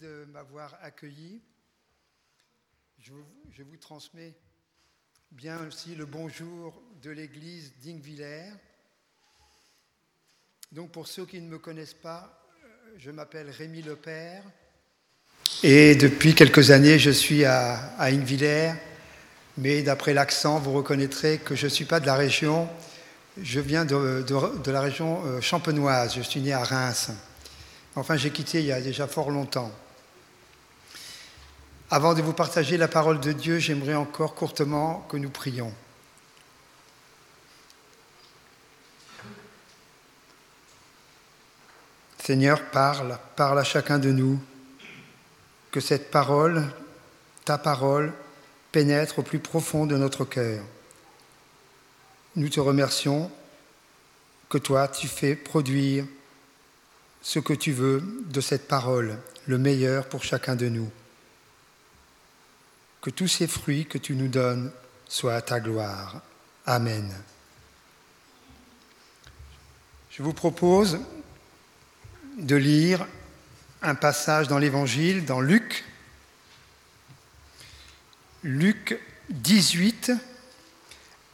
de m'avoir accueilli. Je vous, transmets bien aussi le bonjour de l'église d'Ingvillers. Donc pour ceux qui ne me connaissent pas, je m'appelle Rémi Lepère et depuis quelques années je suis à, à mais d'après l'accent vous reconnaîtrez que je ne suis pas de la région, je viens de, de, de la région euh, champenoise, je suis né à Reims. Enfin, j'ai quitté il y a déjà fort longtemps. Avant de vous partager la parole de Dieu, j'aimerais encore courtement que nous prions. Seigneur, parle, parle à chacun de nous, que cette parole, ta parole, pénètre au plus profond de notre cœur. Nous te remercions que toi, tu fais produire ce que tu veux de cette parole, le meilleur pour chacun de nous que tous ces fruits que tu nous donnes soient à ta gloire. Amen. Je vous propose de lire un passage dans l'Évangile, dans Luc, Luc 18,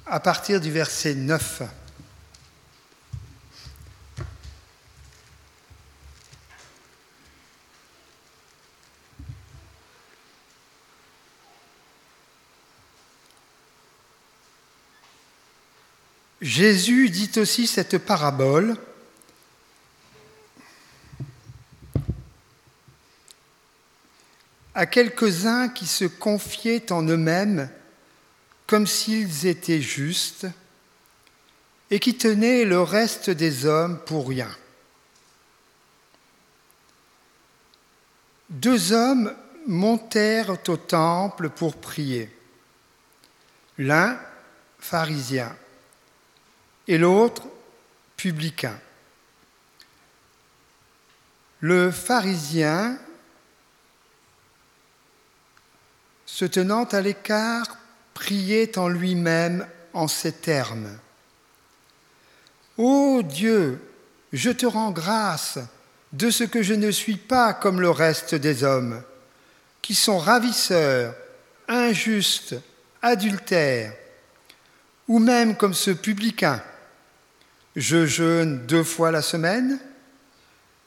à partir du verset 9. Jésus dit aussi cette parabole. à quelques-uns qui se confiaient en eux-mêmes comme s'ils étaient justes et qui tenaient le reste des hommes pour rien. Deux hommes montèrent au temple pour prier. L'un, pharisien, et l'autre publicain. Le pharisien, se tenant à l'écart, priait en lui-même en ces termes. Ô Dieu, je te rends grâce de ce que je ne suis pas comme le reste des hommes, qui sont ravisseurs, injustes, adultères, ou même comme ce publicain. Je jeûne deux fois la semaine,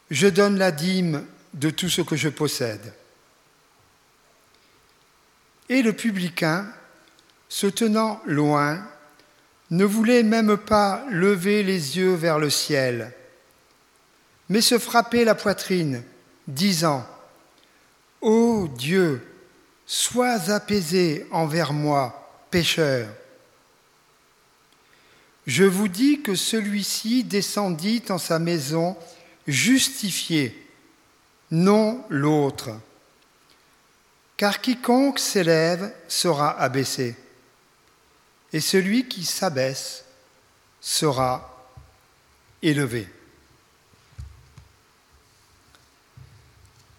je donne la dîme de tout ce que je possède. Et le publicain, se tenant loin, ne voulait même pas lever les yeux vers le ciel, mais se frapper la poitrine, disant, Ô Dieu, sois apaisé envers moi, pécheur. Je vous dis que celui-ci descendit en sa maison justifié, non l'autre. Car quiconque s'élève sera abaissé, et celui qui s'abaisse sera élevé.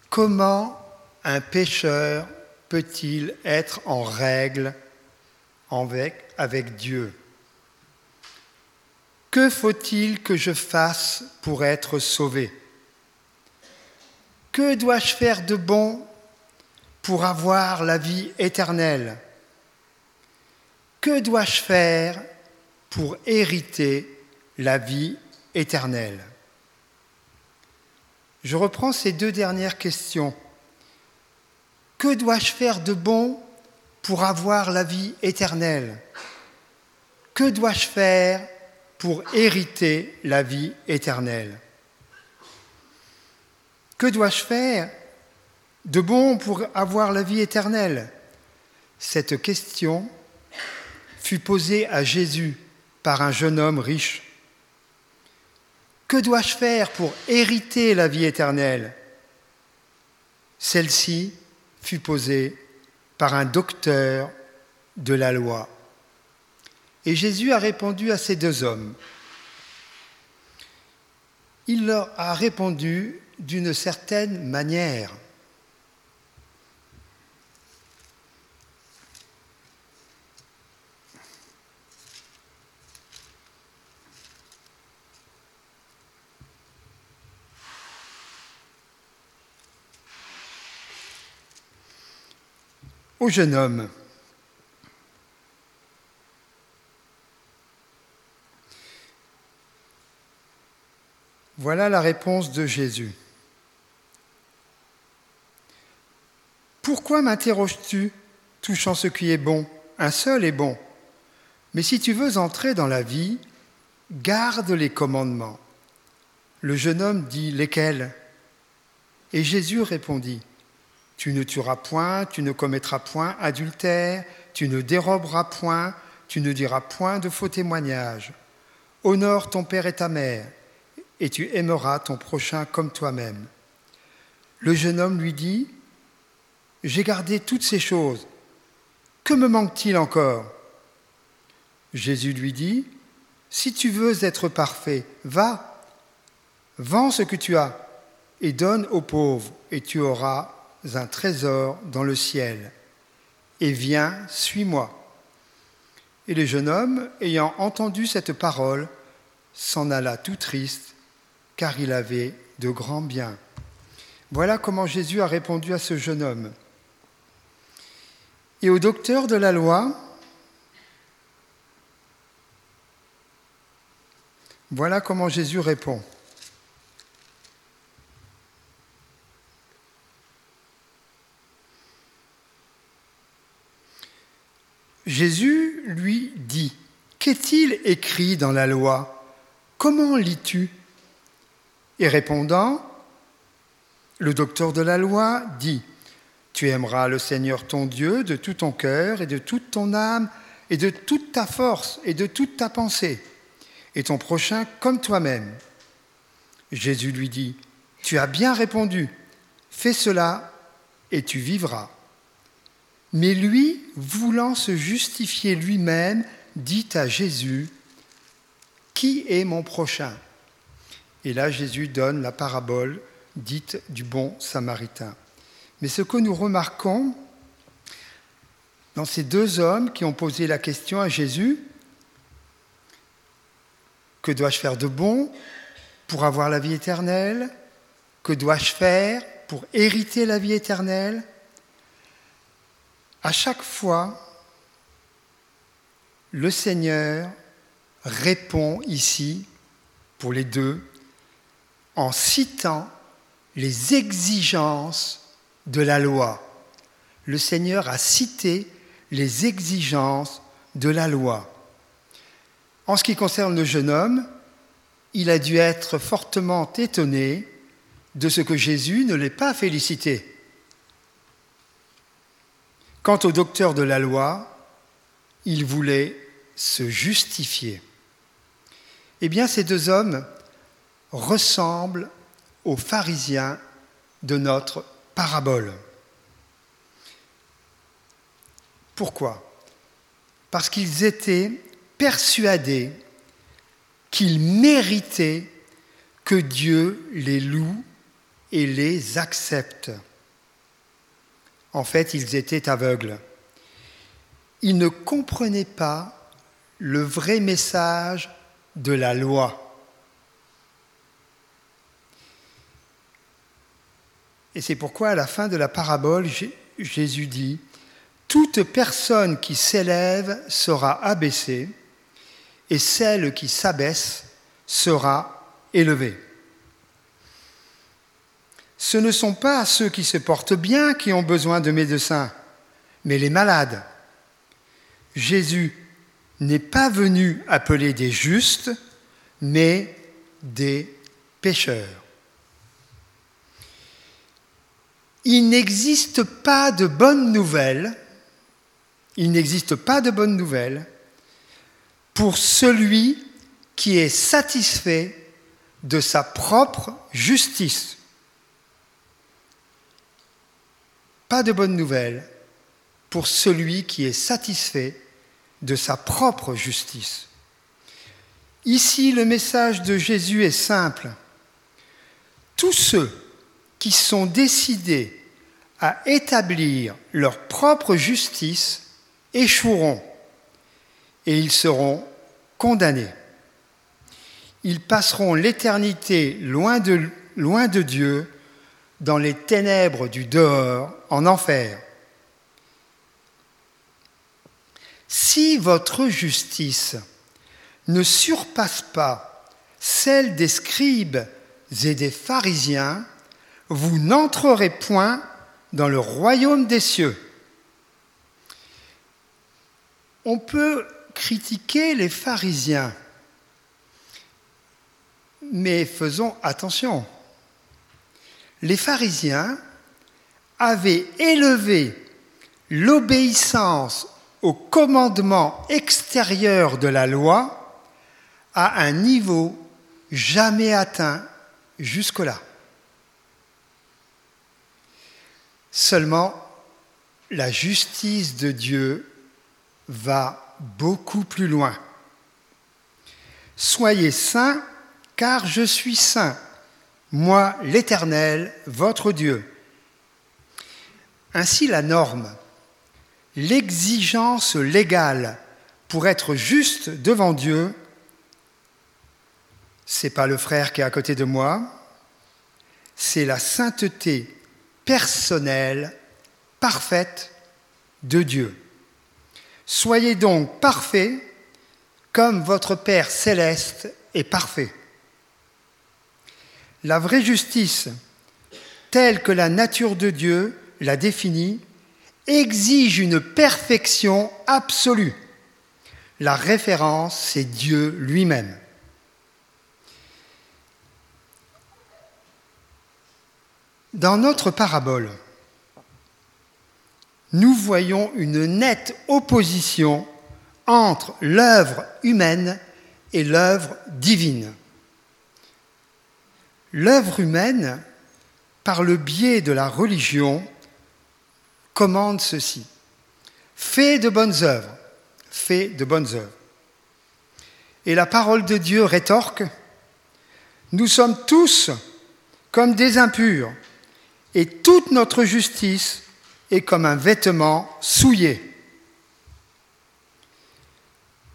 Comment un pécheur peut-il être en règle avec, Dieu? Que faut-il que je fasse pour être sauvé? Que dois-je faire de bon pour avoir la vie éternelle? Que dois-je faire pour hériter la vie éternelle? Je reprends ces deux dernières questions. Que dois-je faire de bon pour avoir la vie éternelle? Que dois-je faire pour hériter la vie éternelle. Que dois-je faire de bon pour avoir la vie éternelle? Cette question fut posée à Jésus par un jeune homme riche. Que dois-je faire pour hériter la vie éternelle? Celle-ci fut posée par un docteur de la loi. Et Jésus a répondu à ces deux hommes. Il leur a répondu d'une certaine manière. au jeune homme. Voilà la réponse de Jésus. Pourquoi m'interroges-tu touchant ce qui est bon Un seul est bon? Mais si tu veux entrer dans la vie, garde les commandements. Le jeune homme dit Lesquels? Et Jésus répondit Tu ne tueras point, tu ne commettras point adultère, tu ne déroberas point, tu ne diras point de faux témoignages. Honore ton père et ta mère, et tu aimeras ton prochain comme toi-même. Le jeune homme lui dit J'ai gardé toutes ces choses. Que me manque-t-il encore? Jésus lui dit Si tu veux être parfait, va, vends ce que tu as et donne aux pauvres, et tu auras un trésor dans le ciel. Et viens, suis-moi. Et le jeune homme, ayant entendu cette parole, s'en alla tout triste, car il avait de grands biens. Voilà comment Jésus a répondu à ce jeune homme. Et au docteur de la loi, voilà comment Jésus répond. Jésus lui dit, Qu'est-il écrit dans la loi? Comment lis-tu? Et répondant, le docteur de la loi dit, Tu aimeras le Seigneur ton Dieu de tout ton cœur et de toute ton âme et de toute ta force et de toute ta pensée, et ton prochain comme toi-même. Jésus lui dit, Tu as bien répondu, fais cela et tu vivras. Mais lui, voulant se justifier lui-même, dit à Jésus, Qui est mon prochain? Et là, Jésus donne la parabole dite du bon samaritain. Mais ce que nous remarquons dans ces deux hommes qui ont posé la question à Jésus, que dois-je faire de bon pour avoir la vie éternelle? Que dois-je faire pour hériter la vie éternelle? À chaque fois, le Seigneur répond ici, pour les deux, en citant les exigences de la loi. Le Seigneur a cité les exigences de la loi. En ce qui concerne le jeune homme, il a dû être fortement étonné de ce que Jésus ne l'ait pas félicité. Quant au docteur de la loi, il voulait se justifier. Eh bien, ces deux hommes ressemblent aux pharisiens de notre parabole. Pourquoi? Parce qu'ils étaient persuadés qu'ils méritaient que Dieu les loue et les accepte. En fait, ils étaient aveugles. Ils ne comprenaient pas le vrai message de la loi. Et c'est pourquoi à la fin de la parabole, Jésus dit, Toute personne qui s'élève sera abaissée, et celle qui s'abaisse sera élevée ce ne sont pas ceux qui se portent bien qui ont besoin de médecins, mais les malades. Jésus n'est pas venu appeler des justes, mais des pécheurs. Il n'existe pas de bonnes nouvelles, il n'existe pas de pour celui qui est satisfait de sa propre justice. pas de bonne nouvelle pour celui qui est satisfait de sa propre justice. Ici, le message de Jésus est simple. Tous ceux qui sont décidés à établir leur propre justice échoueront et ils seront condamnés. Ils passeront l'éternité loin de, loin de Dieu dans les ténèbres du dehors, en enfer. si votre justice ne surpasse pas celle des scribes et des pharisiens, vous n'entrerez point dans le royaume des cieux. On peut critiquer les pharisiens, mais faisons attention. Les pharisiens avaient élevé l'obéissance au commandement extérieur de la loi à un niveau jamais atteint jusque-là. Seulement, la justice de Dieu va beaucoup plus loin. Soyez saints, car je suis saint, moi l'Éternel, votre Dieu. Ainsi la norme, l'exigence légale pour être juste devant Dieu, c'est pas le frère qui est à côté de moi, c'est la sainteté personnelle, parfaite de Dieu. Soyez donc parfaits comme votre Père céleste est parfait. La vraie justice, telle que la nature de Dieu l'a définie, exige une perfection absolue. La référence, c'est Dieu lui-même. Dans notre parabole, nous voyons une nette opposition entre l'œuvre humaine et l'œuvre divine. L'œuvre humaine, par le biais de la religion, commande ceci. Fais de bonnes œuvres, fais de bonnes œuvres. Et la parole de Dieu rétorque, nous sommes tous comme des impurs, et toute notre justice est comme un vêtement souillé.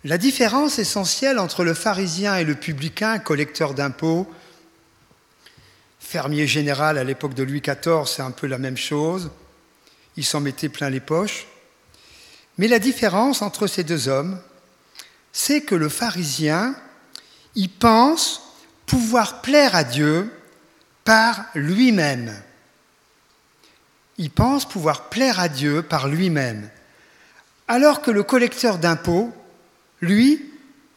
La différence essentielle entre le pharisien et le publicain, collecteur d'impôts, fermier général à l'époque de Louis XIV, c'est un peu la même chose, il s'en mettait plein les poches. Mais la différence entre ces deux hommes, c'est que le pharisien, il pense pouvoir plaire à Dieu par lui-même il pense pouvoir plaire à Dieu par lui-même. Alors que le collecteur d'impôts, lui,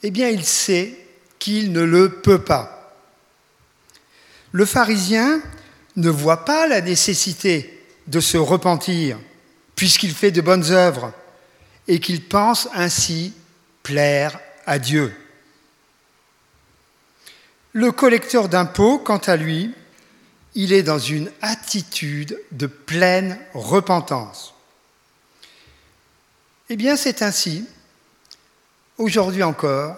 eh bien, il sait qu'il ne le peut pas. Le pharisien ne voit pas la nécessité de se repentir, puisqu'il fait de bonnes œuvres, et qu'il pense ainsi plaire à Dieu. Le collecteur d'impôts, quant à lui, il est dans une attitude de pleine repentance. Eh bien, c'est ainsi, aujourd'hui encore,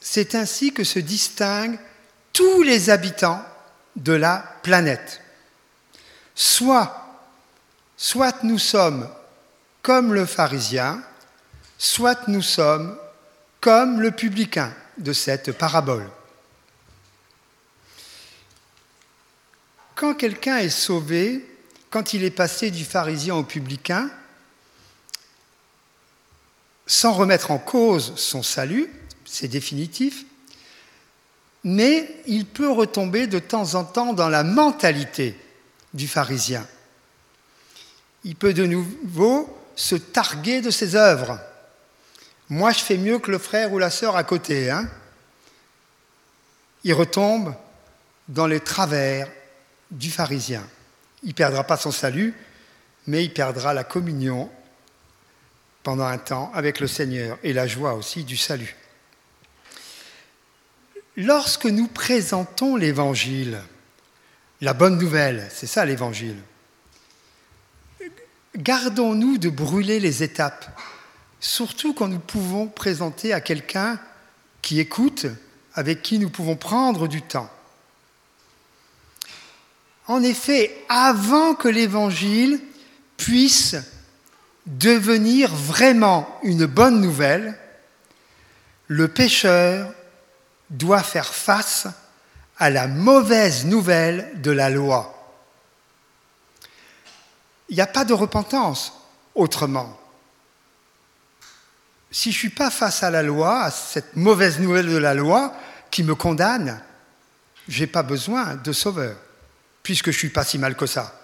c'est ainsi que se distinguent tous les habitants de la planète. Soit, nous sommes comme le pharisien, soit nous sommes comme le publicain de cette parabole. Quand quelqu'un est sauvé, quand il est passé du pharisien au publicain, sans remettre en cause son salut, c'est définitif, mais il peut retomber de temps en temps dans la mentalité du pharisien. Il peut de nouveau se targuer de ses œuvres. Moi, je fais mieux que le frère ou la sœur à côté. Hein il retombe dans les travers du pharisien. Il ne perdra pas son salut, mais il perdra la communion pendant un temps avec le Seigneur et la joie aussi du salut. Lorsque nous présentons l'Évangile, la bonne nouvelle, c'est ça l'Évangile, gardons-nous de brûler les étapes, surtout quand nous pouvons présenter à quelqu'un qui écoute, avec qui nous pouvons prendre du temps. En effet, avant que l'Évangile puisse devenir vraiment une bonne nouvelle, le pécheur doit faire face à la mauvaise nouvelle de la loi. Il n'y a pas de repentance autrement. si je ne suis pas face à la loi, à cette mauvaise nouvelle de la loi qui me condamne, je n'ai pas besoin de sauveur, puisque je ne suis pas si mal que ça.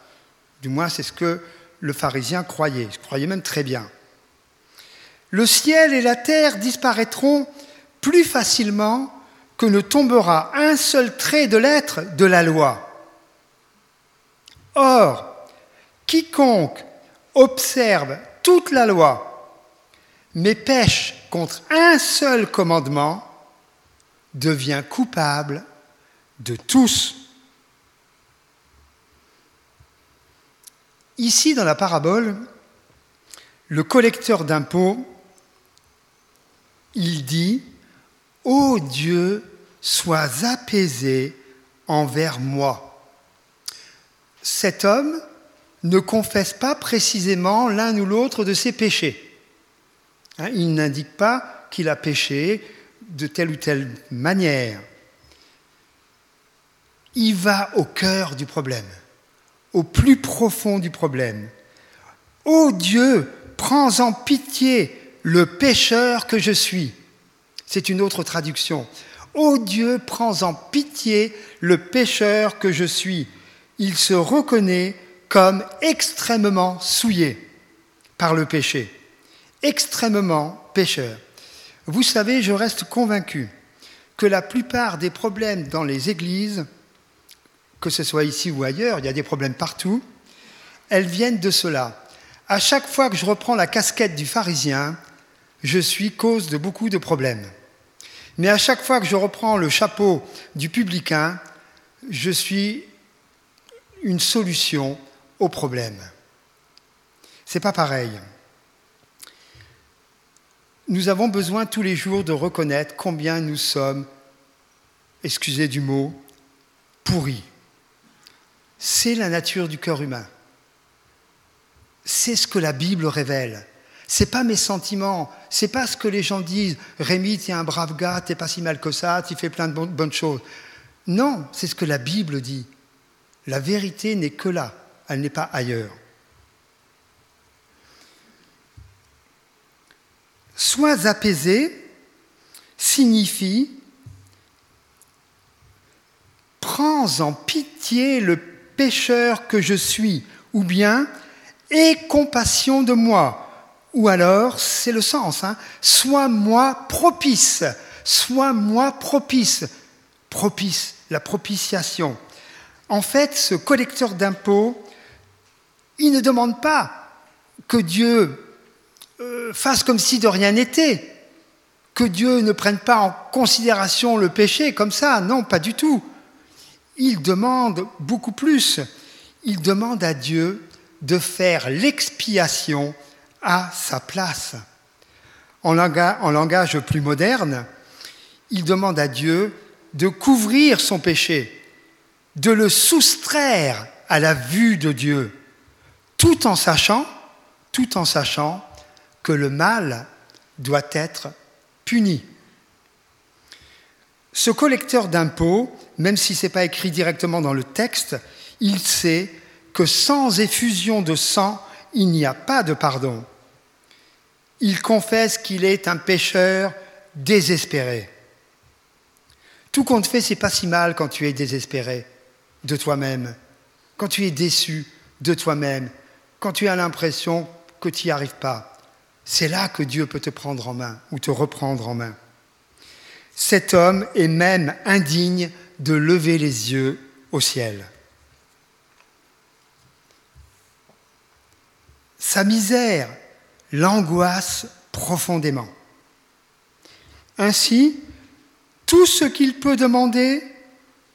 Du moins, c'est ce que le pharisien croyait. Il croyait même très bien. Le ciel et la terre disparaîtront plus facilement que ne tombera un seul trait de l'être de la loi. Or, quiconque observe toute la loi, mais pêche contre un seul commandement, devient coupable de tous. Ici, dans la parabole, le collecteur d'impôts, il dit, Ô Dieu, sois apaisé envers moi. Cet homme ne confesse pas précisément l'un ou l'autre de ses péchés. Hein, il n'indique pas qu'il a péché de telle ou telle manière. Il va au cœur du problème, au plus profond du problème. Ô Dieu, prends en pitié le pécheur que je suis. C'est une autre traduction. Ô Dieu, prends en pitié le pécheur que je suis. Il se reconnaît comme extrêmement souillé par le péché extrêmement pécheur. Vous savez, je reste convaincu que la plupart des problèmes dans les églises, que ce soit ici ou ailleurs, il y a des problèmes partout, elles viennent de cela. À chaque fois que je reprends la casquette du pharisien, je suis cause de beaucoup de problèmes. Mais à chaque fois que je reprends le chapeau du publicain, je suis une solution au problème. C'est pas pareil nous avons besoin tous les jours de reconnaître combien nous sommes, excusez du mot, pourris. C'est la nature du cœur humain. C'est ce que la Bible révèle. C'est pas mes sentiments, c'est pas ce que les gens disent. Rémi, es un brave gars, t'es pas si mal que ça, tu fais plein de bonnes choses. Non, c'est ce que la Bible dit. La vérité n'est que là, elle n'est pas ailleurs. Sois apaisé signifie prends en pitié le pécheur que je suis, ou bien aie compassion de moi, ou alors, c'est le sens, hein, sois-moi propice, sois-moi propice, propice, la propitiation. En fait, ce collecteur d'impôts, il ne demande pas que Dieu euh, fasse comme si de rien n'était, que Dieu ne prenne pas en considération le péché comme ça, non, pas du tout. Il demande beaucoup plus. Il demande à Dieu de faire l'expiation à sa place. En langage, plus moderne, il demande à Dieu de couvrir son péché, de le soustraire à la vue de Dieu, tout en sachant, tout en sachant que le mal doit être puni. Ce collecteur d'impôts, même si ce n'est pas écrit directement dans le texte, il sait que sans effusion de sang, il n'y a pas de pardon. Il confesse qu'il est un pécheur désespéré. Tout compte fait, c'est pas si mal quand tu es désespéré de toi-même, quand tu es déçu de toi-même, quand tu as l'impression que tu n'y arrives pas c'est là que Dieu peut te prendre en main ou te reprendre en main. Cet homme est même indigne de lever les yeux au ciel. Sa misère l'angoisse profondément. Ainsi, tout ce qu'il peut demander,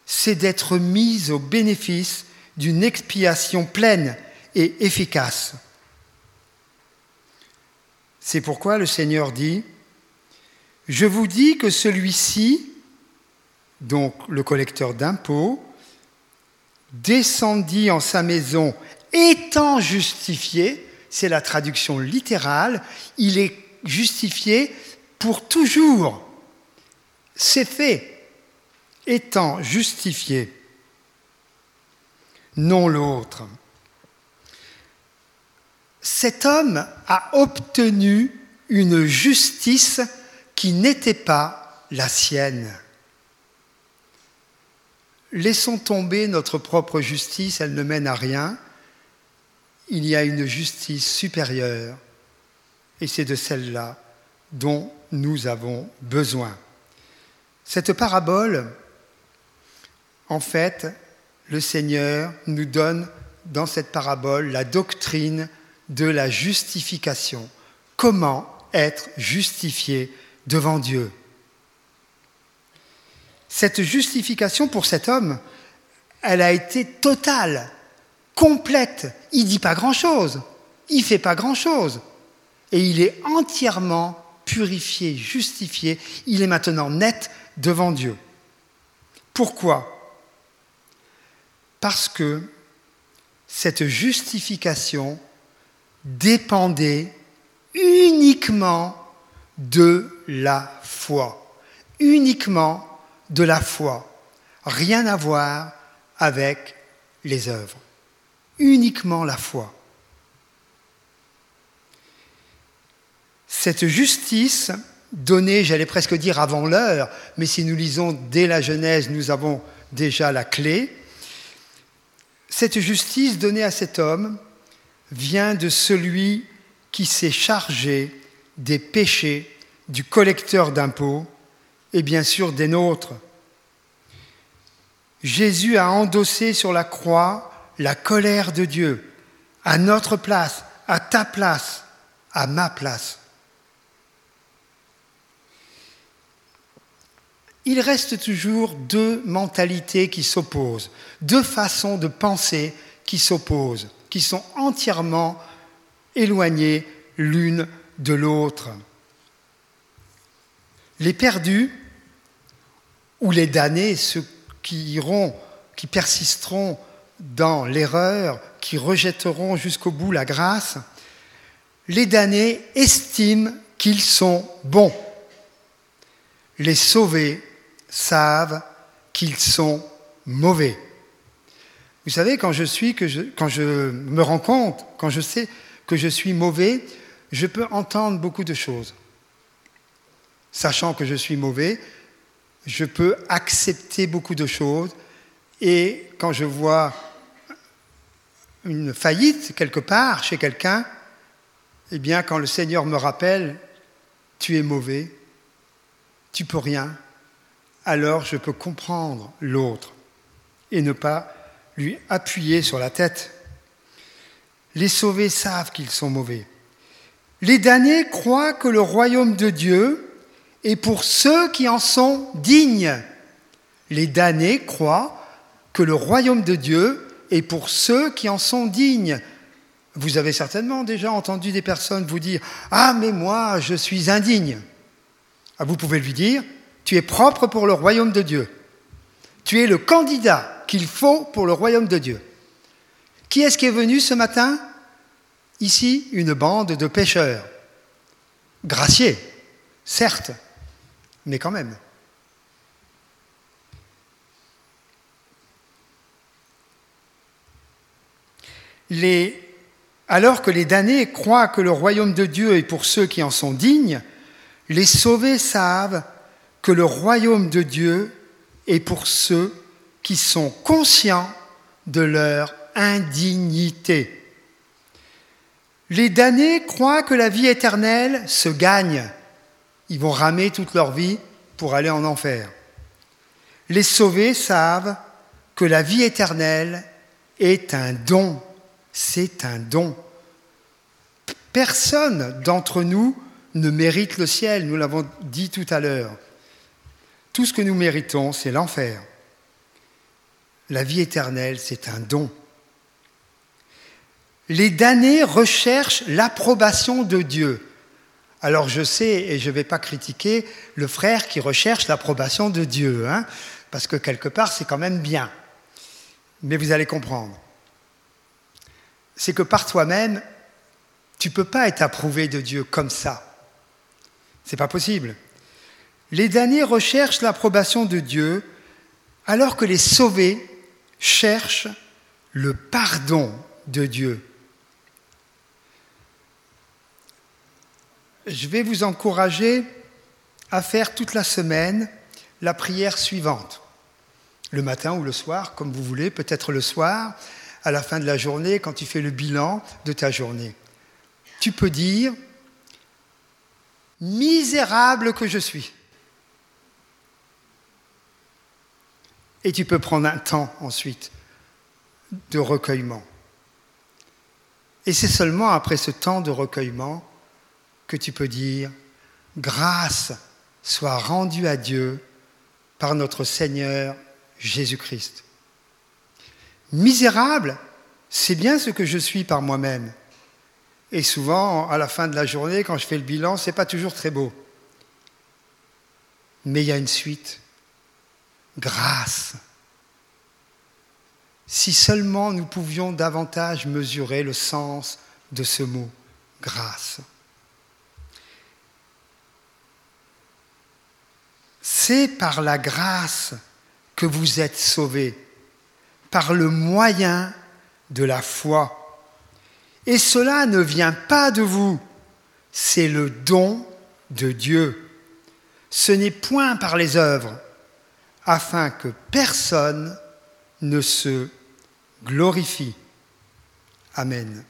c'est d'être mis au bénéfice d'une expiation pleine et efficace. C'est pourquoi le Seigneur dit, Je vous dis que celui-ci, donc le collecteur d'impôts, descendit en sa maison étant justifié, c'est la traduction littérale, il est justifié pour toujours. C'est fait, étant justifié, non l'autre cet homme a obtenu une justice qui n'était pas la sienne. Laissons tomber notre propre justice, elle ne mène à rien. Il y a une justice supérieure, et c'est de celle-là dont nous avons besoin. Cette parabole, en fait, le Seigneur nous donne dans cette parabole la doctrine de la justification. Comment être justifié devant Dieu? Cette justification pour cet homme, elle a été totale, complète. Il dit pas grand-chose, il fait pas grand-chose. Et il est entièrement purifié, justifié. Il est maintenant net devant Dieu. Pourquoi? Parce que cette justification dépendait uniquement de la foi. Uniquement de la foi. Rien à voir avec les œuvres. Uniquement la foi. Cette justice donnée, j'allais presque dire avant l'heure, mais si nous lisons dès la Genèse, nous avons déjà la clé. Cette justice donnée à cet homme vient de celui qui s'est chargé des péchés du collecteur d'impôts et bien sûr des nôtres. Jésus a endossé sur la croix la colère de Dieu, à notre place, à ta place, à ma place. il reste toujours deux mentalités qui s'opposent, deux façons de penser qui s'opposent, qui sont entièrement éloignées l'une de l'autre. Les perdus ou les damnés, ceux qui iront, qui persisteront dans l'erreur, qui rejetteront jusqu'au bout la grâce, les damnés estiment qu'ils sont bons. Les sauvés savent qu'ils sont mauvais. Vous savez, quand je suis, quand je me rends compte, quand je sais que je suis mauvais, je peux entendre beaucoup de choses. Sachant que je suis mauvais, je peux accepter beaucoup de choses. Et quand je vois une faillite quelque part chez quelqu'un, eh bien, quand le Seigneur me rappelle, tu es mauvais, tu peux rien, alors je peux comprendre l'autre et ne pas lui appuyer sur la tête. Les sauvés savent qu'ils sont mauvais. Les damnés croient que le royaume de Dieu est pour ceux qui en sont dignes. Les damnés croient que le royaume de Dieu est pour ceux qui en sont dignes. Vous avez certainement déjà entendu des personnes vous dire ⁇ Ah mais moi, je suis indigne ⁇ ah, Vous pouvez lui dire ⁇ tu es propre pour le royaume de Dieu. Tu es le candidat qu'il faut pour le royaume de Dieu. Qui est-ce qui est venu ce matin? Ici, une bande de pêcheurs. Graciés, certes, mais quand même. alors que les damnés croient que le royaume de Dieu est pour ceux qui en sont dignes, les sauvés savent que le royaume de Dieu est pour ceux qui sont conscients de leur indignité. Les damnés croient que la vie éternelle se gagne. Ils vont ramer toute leur vie pour aller en enfer. Les sauvés savent que la vie éternelle est un don. C'est un don. Personne d'entre nous ne mérite le ciel, nous l'avons dit tout à l'heure. Tout ce que nous méritons, c'est l'enfer. La vie éternelle, c'est un don. Les damnés recherchent l'approbation de Dieu. Alors je sais, et je ne vais pas critiquer le frère qui recherche l'approbation de Dieu, hein, parce que quelque part c'est quand même bien. Mais vous allez comprendre. C'est que par toi-même, tu ne peux pas être approuvé de Dieu comme ça. C'est pas possible. Les damnés recherchent l'approbation de Dieu alors que les sauvés cherchent le pardon de Dieu. Je vais vous encourager à faire toute la semaine la prière suivante. Le matin ou le soir, comme vous voulez, peut-être le soir, à la fin de la journée, quand tu fais le bilan de ta journée. Tu peux dire, misérable que je suis. Et tu peux prendre un temps ensuite de recueillement. Et c'est seulement après ce temps de recueillement tu peux dire, grâce soit rendue à Dieu par notre Seigneur Jésus-Christ. Misérable, c'est bien ce que je suis par moi-même. Et souvent, à la fin de la journée, quand je fais le bilan, ce n'est pas toujours très beau. Mais il y a une suite. Grâce. Si seulement nous pouvions davantage mesurer le sens de ce mot, grâce. C'est par la grâce que vous êtes sauvés, par le moyen de la foi. Et cela ne vient pas de vous, c'est le don de Dieu. Ce n'est point par les œuvres, afin que personne ne se glorifie. Amen.